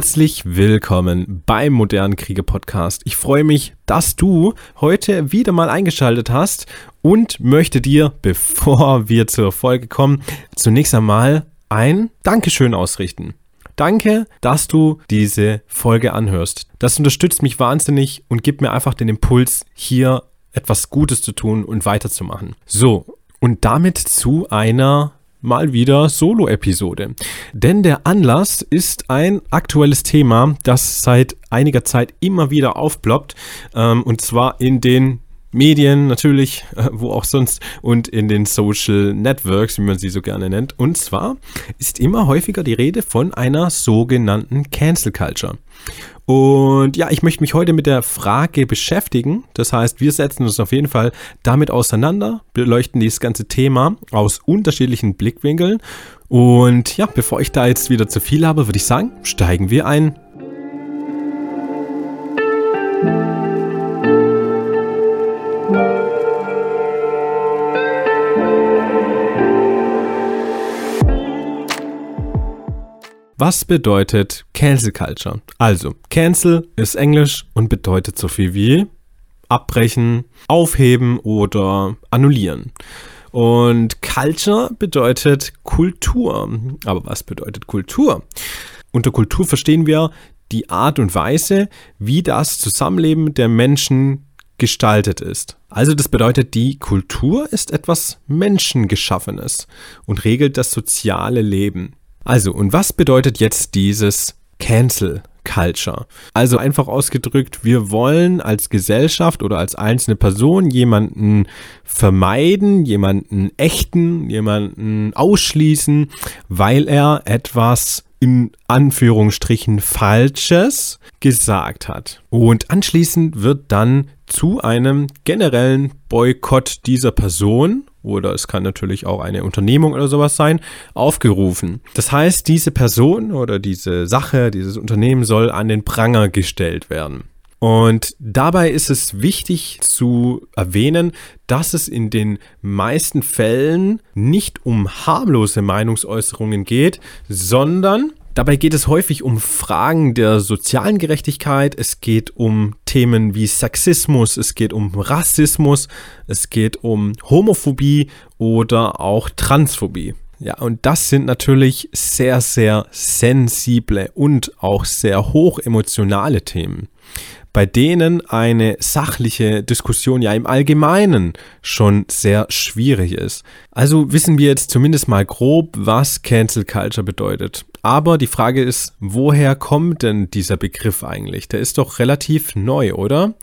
Herzlich willkommen beim Modernen Kriege Podcast. Ich freue mich, dass du heute wieder mal eingeschaltet hast und möchte dir, bevor wir zur Folge kommen, zunächst einmal ein Dankeschön ausrichten. Danke, dass du diese Folge anhörst. Das unterstützt mich wahnsinnig und gibt mir einfach den Impuls, hier etwas Gutes zu tun und weiterzumachen. So, und damit zu einer mal wieder Solo-Episode. Denn der Anlass ist ein aktuelles Thema, das seit einiger Zeit immer wieder aufploppt. Ähm, und zwar in den Medien natürlich, äh, wo auch sonst, und in den Social Networks, wie man sie so gerne nennt. Und zwar ist immer häufiger die Rede von einer sogenannten Cancel Culture. Und ja, ich möchte mich heute mit der Frage beschäftigen. Das heißt, wir setzen uns auf jeden Fall damit auseinander, beleuchten dieses ganze Thema aus unterschiedlichen Blickwinkeln. Und ja, bevor ich da jetzt wieder zu viel habe, würde ich sagen, steigen wir ein. Was bedeutet Cancel Culture? Also, Cancel ist Englisch und bedeutet so viel wie abbrechen, aufheben oder annullieren. Und Culture bedeutet Kultur. Aber was bedeutet Kultur? Unter Kultur verstehen wir die Art und Weise, wie das Zusammenleben der Menschen gestaltet ist. Also das bedeutet, die Kultur ist etwas Menschengeschaffenes und regelt das soziale Leben. Also, und was bedeutet jetzt dieses Cancel Culture. Also einfach ausgedrückt, wir wollen als Gesellschaft oder als einzelne Person jemanden vermeiden, jemanden ächten, jemanden ausschließen, weil er etwas in Anführungsstrichen Falsches gesagt hat. Und anschließend wird dann zu einem generellen Boykott dieser Person oder es kann natürlich auch eine Unternehmung oder sowas sein, aufgerufen. Das heißt, diese Person oder diese Sache, dieses Unternehmen soll an den Pranger gestellt werden. Und dabei ist es wichtig zu erwähnen, dass es in den meisten Fällen nicht um harmlose Meinungsäußerungen geht, sondern Dabei geht es häufig um Fragen der sozialen Gerechtigkeit, es geht um Themen wie Sexismus, es geht um Rassismus, es geht um Homophobie oder auch Transphobie. Ja, und das sind natürlich sehr, sehr sensible und auch sehr hoch emotionale Themen bei denen eine sachliche Diskussion ja im Allgemeinen schon sehr schwierig ist. Also wissen wir jetzt zumindest mal grob, was Cancel Culture bedeutet. Aber die Frage ist, woher kommt denn dieser Begriff eigentlich? Der ist doch relativ neu, oder?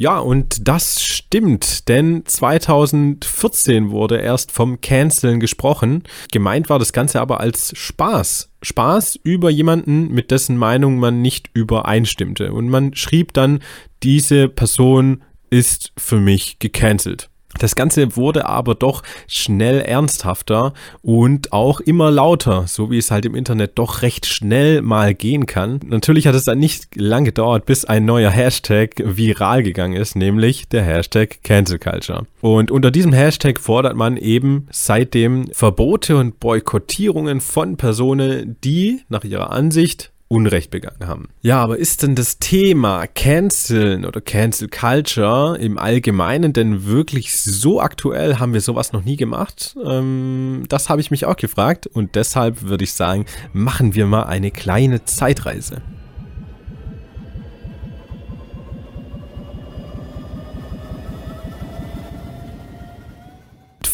Ja, und das stimmt, denn 2014 wurde erst vom Canceln gesprochen. Gemeint war das Ganze aber als Spaß. Spaß über jemanden, mit dessen Meinung man nicht übereinstimmte. Und man schrieb dann, diese Person ist für mich gecancelt. Das Ganze wurde aber doch schnell ernsthafter und auch immer lauter, so wie es halt im Internet doch recht schnell mal gehen kann. Natürlich hat es dann nicht lang gedauert, bis ein neuer Hashtag viral gegangen ist, nämlich der Hashtag Cancel Culture. Und unter diesem Hashtag fordert man eben seitdem Verbote und Boykottierungen von Personen, die nach ihrer Ansicht Unrecht begangen haben. Ja, aber ist denn das Thema Canceln oder Cancel Culture im Allgemeinen denn wirklich so aktuell? Haben wir sowas noch nie gemacht? Ähm, das habe ich mich auch gefragt und deshalb würde ich sagen, machen wir mal eine kleine Zeitreise.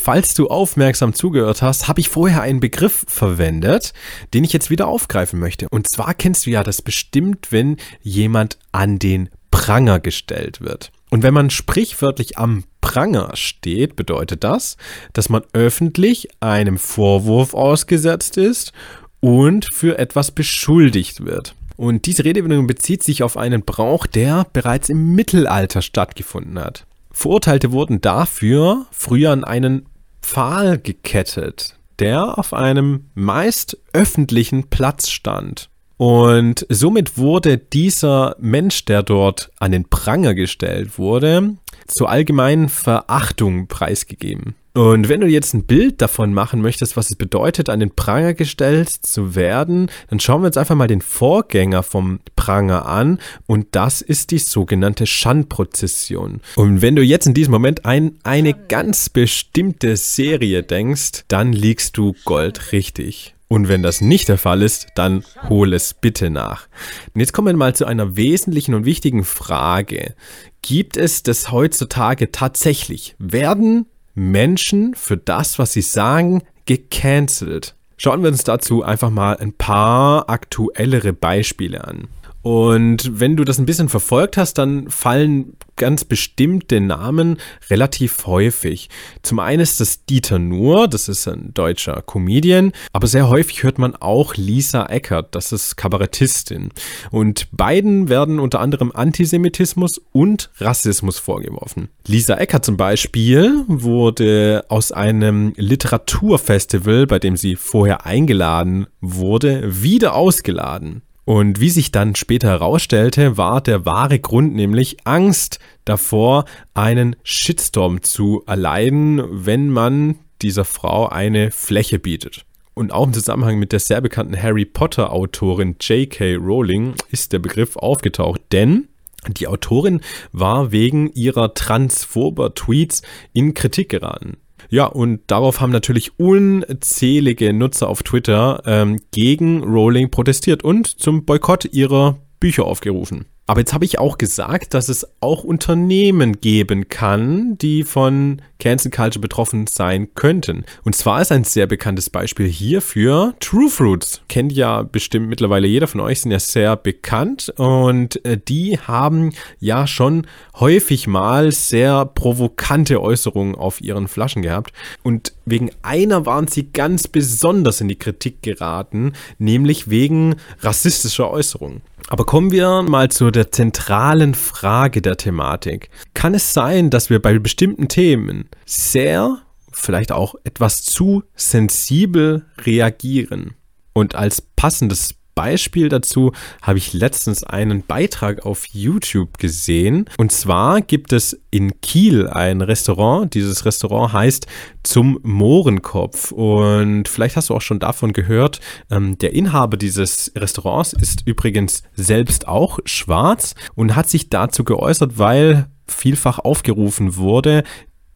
Falls du aufmerksam zugehört hast, habe ich vorher einen Begriff verwendet, den ich jetzt wieder aufgreifen möchte. Und zwar kennst du ja das bestimmt, wenn jemand an den Pranger gestellt wird. Und wenn man sprichwörtlich am Pranger steht, bedeutet das, dass man öffentlich einem Vorwurf ausgesetzt ist und für etwas beschuldigt wird. Und diese Redewendung bezieht sich auf einen Brauch, der bereits im Mittelalter stattgefunden hat. Verurteilte wurden dafür früher an einen Pfahl gekettet, der auf einem meist öffentlichen Platz stand. Und somit wurde dieser Mensch, der dort an den Pranger gestellt wurde, zur allgemeinen Verachtung preisgegeben. Und wenn du jetzt ein Bild davon machen möchtest, was es bedeutet, an den Pranger gestellt zu werden, dann schauen wir uns einfach mal den Vorgänger vom Pranger an und das ist die sogenannte Schandprozession. Und wenn du jetzt in diesem Moment an eine ganz bestimmte Serie denkst, dann liegst du Gold richtig. Und wenn das nicht der Fall ist, dann hol es bitte nach. Und jetzt kommen wir mal zu einer wesentlichen und wichtigen Frage. Gibt es das heutzutage tatsächlich? Werden Menschen für das, was sie sagen, gecancelt. Schauen wir uns dazu einfach mal ein paar aktuellere Beispiele an. Und wenn du das ein bisschen verfolgt hast, dann fallen ganz bestimmte Namen relativ häufig. Zum einen ist das Dieter Nuhr, das ist ein deutscher Comedian, aber sehr häufig hört man auch Lisa Eckert, das ist Kabarettistin. Und beiden werden unter anderem Antisemitismus und Rassismus vorgeworfen. Lisa Eckert zum Beispiel wurde aus einem Literaturfestival, bei dem sie vorher eingeladen wurde, wieder ausgeladen. Und wie sich dann später herausstellte, war der wahre Grund nämlich Angst davor, einen Shitstorm zu erleiden, wenn man dieser Frau eine Fläche bietet. Und auch im Zusammenhang mit der sehr bekannten Harry Potter Autorin J.K. Rowling ist der Begriff aufgetaucht, denn die Autorin war wegen ihrer transphober Tweets in Kritik geraten. Ja, und darauf haben natürlich unzählige Nutzer auf Twitter ähm, gegen Rowling protestiert und zum Boykott ihrer Bücher aufgerufen. Aber jetzt habe ich auch gesagt, dass es auch Unternehmen geben kann, die von Cancel Culture betroffen sein könnten. Und zwar ist ein sehr bekanntes Beispiel hierfür True Fruits. Kennt ja bestimmt mittlerweile jeder von euch, sind ja sehr bekannt und äh, die haben ja schon häufig mal sehr provokante Äußerungen auf ihren Flaschen gehabt. Und wegen einer waren sie ganz besonders in die Kritik geraten, nämlich wegen rassistischer Äußerungen. Aber kommen wir mal zu der zentralen Frage der Thematik. Kann es sein, dass wir bei bestimmten Themen sehr, vielleicht auch etwas zu sensibel reagieren? Und als passendes Beispiel dazu habe ich letztens einen Beitrag auf YouTube gesehen. Und zwar gibt es in Kiel ein Restaurant. Dieses Restaurant heißt Zum Mohrenkopf. Und vielleicht hast du auch schon davon gehört. Ähm, der Inhaber dieses Restaurants ist übrigens selbst auch schwarz und hat sich dazu geäußert, weil vielfach aufgerufen wurde,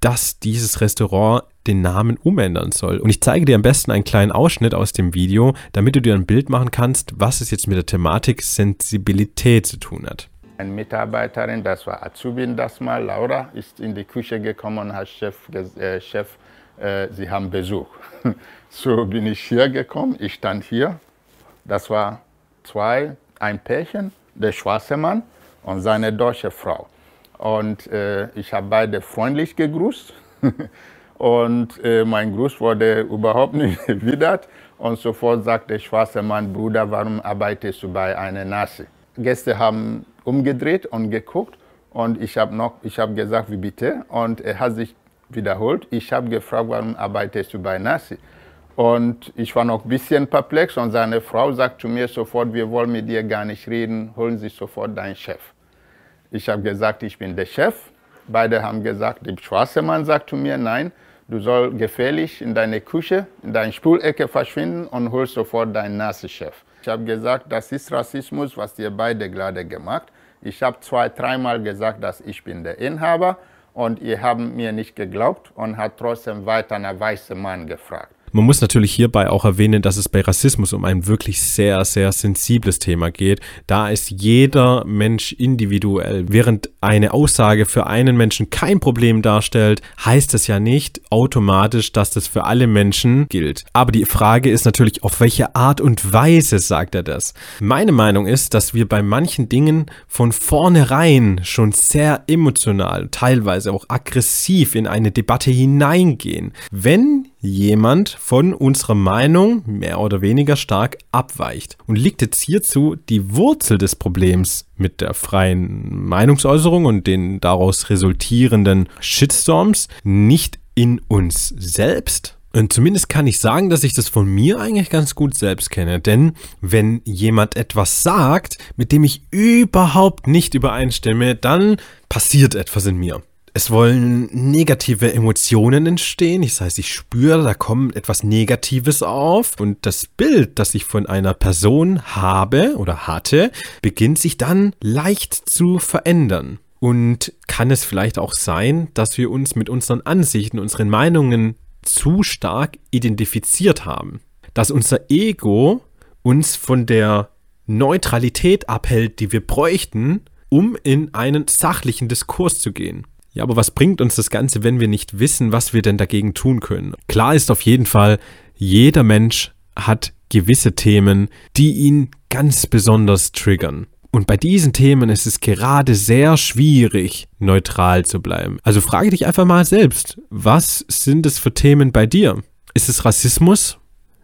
dass dieses Restaurant den Namen umändern soll. Und ich zeige dir am besten einen kleinen Ausschnitt aus dem Video, damit du dir ein Bild machen kannst, was es jetzt mit der Thematik Sensibilität zu tun hat. Eine Mitarbeiterin, das war Azubin das mal, Laura, ist in die Küche gekommen und hat Chef, äh, Chef äh, sie haben Besuch. so bin ich hier gekommen, ich stand hier, das war zwei, ein Pärchen, der schwarze Mann und seine deutsche Frau. Und äh, ich habe beide freundlich gegrüßt. und äh, mein Gruß wurde überhaupt nicht erwidert. Und sofort sagte der schwarze Mann, Bruder, warum arbeitest du bei einer Nazi? Gäste haben umgedreht und geguckt. Und ich habe noch, ich habe gesagt, wie bitte? Und er hat sich wiederholt. Ich habe gefragt, warum arbeitest du bei Nazi? Und ich war noch ein bisschen perplex und seine Frau sagt zu mir sofort, wir wollen mit dir gar nicht reden, holen Sie sofort deinen Chef. Ich habe gesagt, ich bin der Chef. Beide haben gesagt, der schwarze Mann sagt zu mir, nein, du sollst gefährlich in deine Küche, in deine Stuhlecke verschwinden und holst sofort deinen Nazi-Chef. Ich habe gesagt, das ist Rassismus, was ihr beide gerade gemacht. Ich habe zwei, dreimal gesagt, dass ich bin der Inhaber und ihr habt mir nicht geglaubt und hat trotzdem weiter einen weißen Mann gefragt. Man muss natürlich hierbei auch erwähnen, dass es bei Rassismus um ein wirklich sehr, sehr sensibles Thema geht. Da ist jeder Mensch individuell. Während eine Aussage für einen Menschen kein Problem darstellt, heißt es ja nicht automatisch, dass das für alle Menschen gilt. Aber die Frage ist natürlich, auf welche Art und Weise sagt er das? Meine Meinung ist, dass wir bei manchen Dingen von vornherein schon sehr emotional, teilweise auch aggressiv in eine Debatte hineingehen. Wenn jemand von unserer Meinung mehr oder weniger stark abweicht. Und liegt jetzt hierzu die Wurzel des Problems mit der freien Meinungsäußerung und den daraus resultierenden Shitstorms nicht in uns selbst? Und zumindest kann ich sagen, dass ich das von mir eigentlich ganz gut selbst kenne. Denn wenn jemand etwas sagt, mit dem ich überhaupt nicht übereinstimme, dann passiert etwas in mir es wollen negative Emotionen entstehen. Das heißt, ich spüre, da kommt etwas Negatives auf und das Bild, das ich von einer Person habe oder hatte, beginnt sich dann leicht zu verändern. Und kann es vielleicht auch sein, dass wir uns mit unseren Ansichten, unseren Meinungen zu stark identifiziert haben? Dass unser Ego uns von der Neutralität abhält, die wir bräuchten, um in einen sachlichen Diskurs zu gehen. Ja, aber was bringt uns das Ganze, wenn wir nicht wissen, was wir denn dagegen tun können? Klar ist auf jeden Fall, jeder Mensch hat gewisse Themen, die ihn ganz besonders triggern. Und bei diesen Themen ist es gerade sehr schwierig, neutral zu bleiben. Also frage dich einfach mal selbst, was sind es für Themen bei dir? Ist es Rassismus?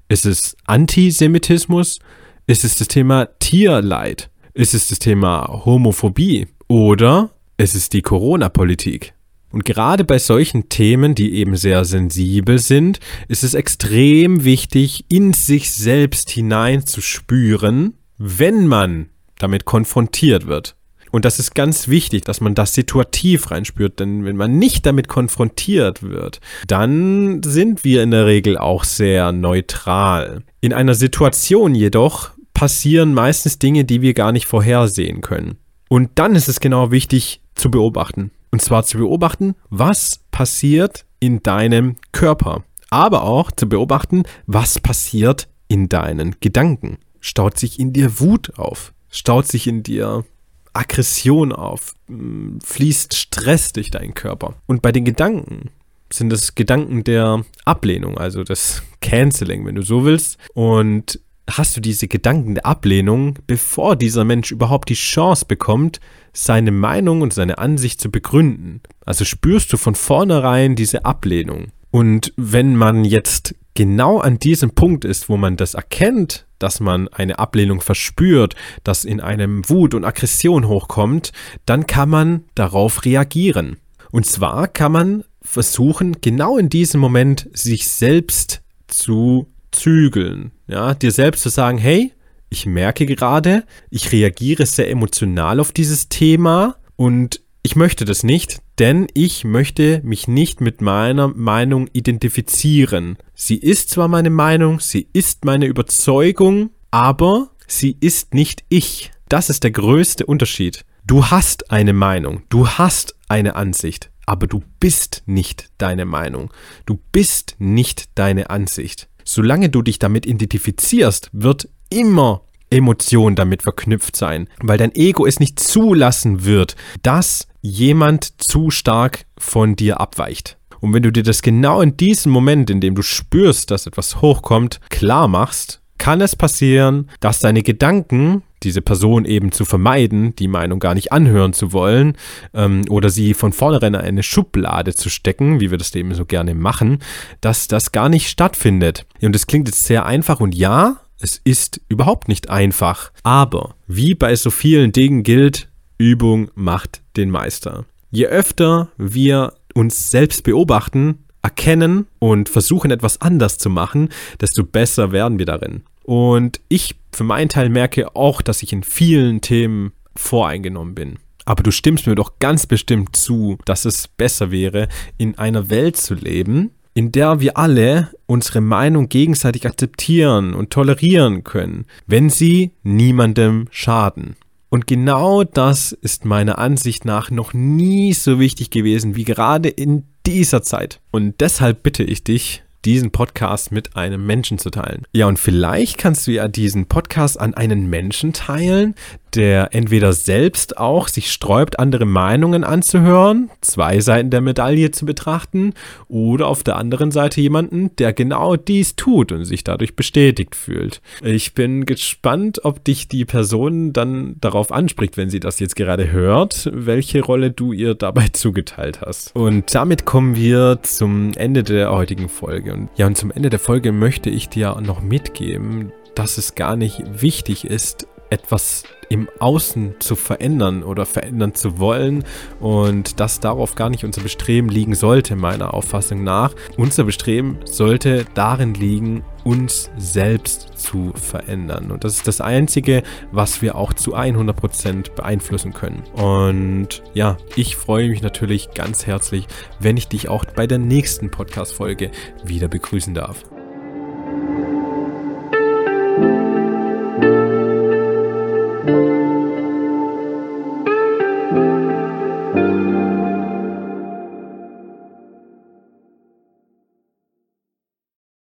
Ist es Antisemitismus? Ist es das Thema Tierleid? Ist es das Thema Homophobie? Oder ist es die Corona-Politik? Und gerade bei solchen Themen, die eben sehr sensibel sind, ist es extrem wichtig, in sich selbst hineinzuspüren, wenn man damit konfrontiert wird. Und das ist ganz wichtig, dass man das situativ reinspürt, denn wenn man nicht damit konfrontiert wird, dann sind wir in der Regel auch sehr neutral. In einer Situation jedoch passieren meistens Dinge, die wir gar nicht vorhersehen können. Und dann ist es genau wichtig zu beobachten. Und zwar zu beobachten, was passiert in deinem Körper. Aber auch zu beobachten, was passiert in deinen Gedanken. Staut sich in dir Wut auf? staut sich in dir Aggression auf, hm, fließt Stress durch deinen Körper. Und bei den Gedanken sind es Gedanken der Ablehnung, also das Canceling, wenn du so willst. Und hast du diese Gedanken der Ablehnung, bevor dieser Mensch überhaupt die Chance bekommt, seine Meinung und seine Ansicht zu begründen. Also spürst du von vornherein diese Ablehnung. Und wenn man jetzt genau an diesem Punkt ist, wo man das erkennt, dass man eine Ablehnung verspürt, dass in einem Wut und Aggression hochkommt, dann kann man darauf reagieren. Und zwar kann man versuchen, genau in diesem Moment sich selbst zu zügeln. Ja, dir selbst zu sagen, hey, ich merke gerade, ich reagiere sehr emotional auf dieses Thema und ich möchte das nicht, denn ich möchte mich nicht mit meiner Meinung identifizieren. Sie ist zwar meine Meinung, sie ist meine Überzeugung, aber sie ist nicht ich. Das ist der größte Unterschied. Du hast eine Meinung, du hast eine Ansicht, aber du bist nicht deine Meinung. Du bist nicht deine Ansicht. Solange du dich damit identifizierst, wird immer Emotion damit verknüpft sein, weil dein Ego es nicht zulassen wird, dass jemand zu stark von dir abweicht. Und wenn du dir das genau in diesem Moment, in dem du spürst, dass etwas hochkommt, klar machst, kann es passieren, dass deine Gedanken, diese Person eben zu vermeiden, die Meinung gar nicht anhören zu wollen ähm, oder sie von vornherein in eine Schublade zu stecken, wie wir das eben so gerne machen, dass das gar nicht stattfindet. Und das klingt jetzt sehr einfach und ja, es ist überhaupt nicht einfach. Aber wie bei so vielen Dingen gilt, Übung macht den Meister. Je öfter wir uns selbst beobachten, erkennen und versuchen etwas anders zu machen, desto besser werden wir darin. Und ich für meinen Teil merke auch, dass ich in vielen Themen voreingenommen bin. Aber du stimmst mir doch ganz bestimmt zu, dass es besser wäre, in einer Welt zu leben, in der wir alle unsere Meinung gegenseitig akzeptieren und tolerieren können, wenn sie niemandem schaden. Und genau das ist meiner Ansicht nach noch nie so wichtig gewesen wie gerade in dieser Zeit. Und deshalb bitte ich dich, diesen Podcast mit einem Menschen zu teilen. Ja, und vielleicht kannst du ja diesen Podcast an einen Menschen teilen, der entweder selbst auch sich sträubt, andere Meinungen anzuhören, zwei Seiten der Medaille zu betrachten, oder auf der anderen Seite jemanden, der genau dies tut und sich dadurch bestätigt fühlt. Ich bin gespannt, ob dich die Person dann darauf anspricht, wenn sie das jetzt gerade hört, welche Rolle du ihr dabei zugeteilt hast. Und damit kommen wir zum Ende der heutigen Folge. Und ja, und zum Ende der Folge möchte ich dir noch mitgeben, dass es gar nicht wichtig ist, etwas im Außen zu verändern oder verändern zu wollen und dass darauf gar nicht unser Bestreben liegen sollte, meiner Auffassung nach. Unser Bestreben sollte darin liegen, uns selbst zu verändern. Und das ist das Einzige, was wir auch zu 100% beeinflussen können. Und ja, ich freue mich natürlich ganz herzlich, wenn ich dich auch bei der nächsten Podcast-Folge wieder begrüßen darf.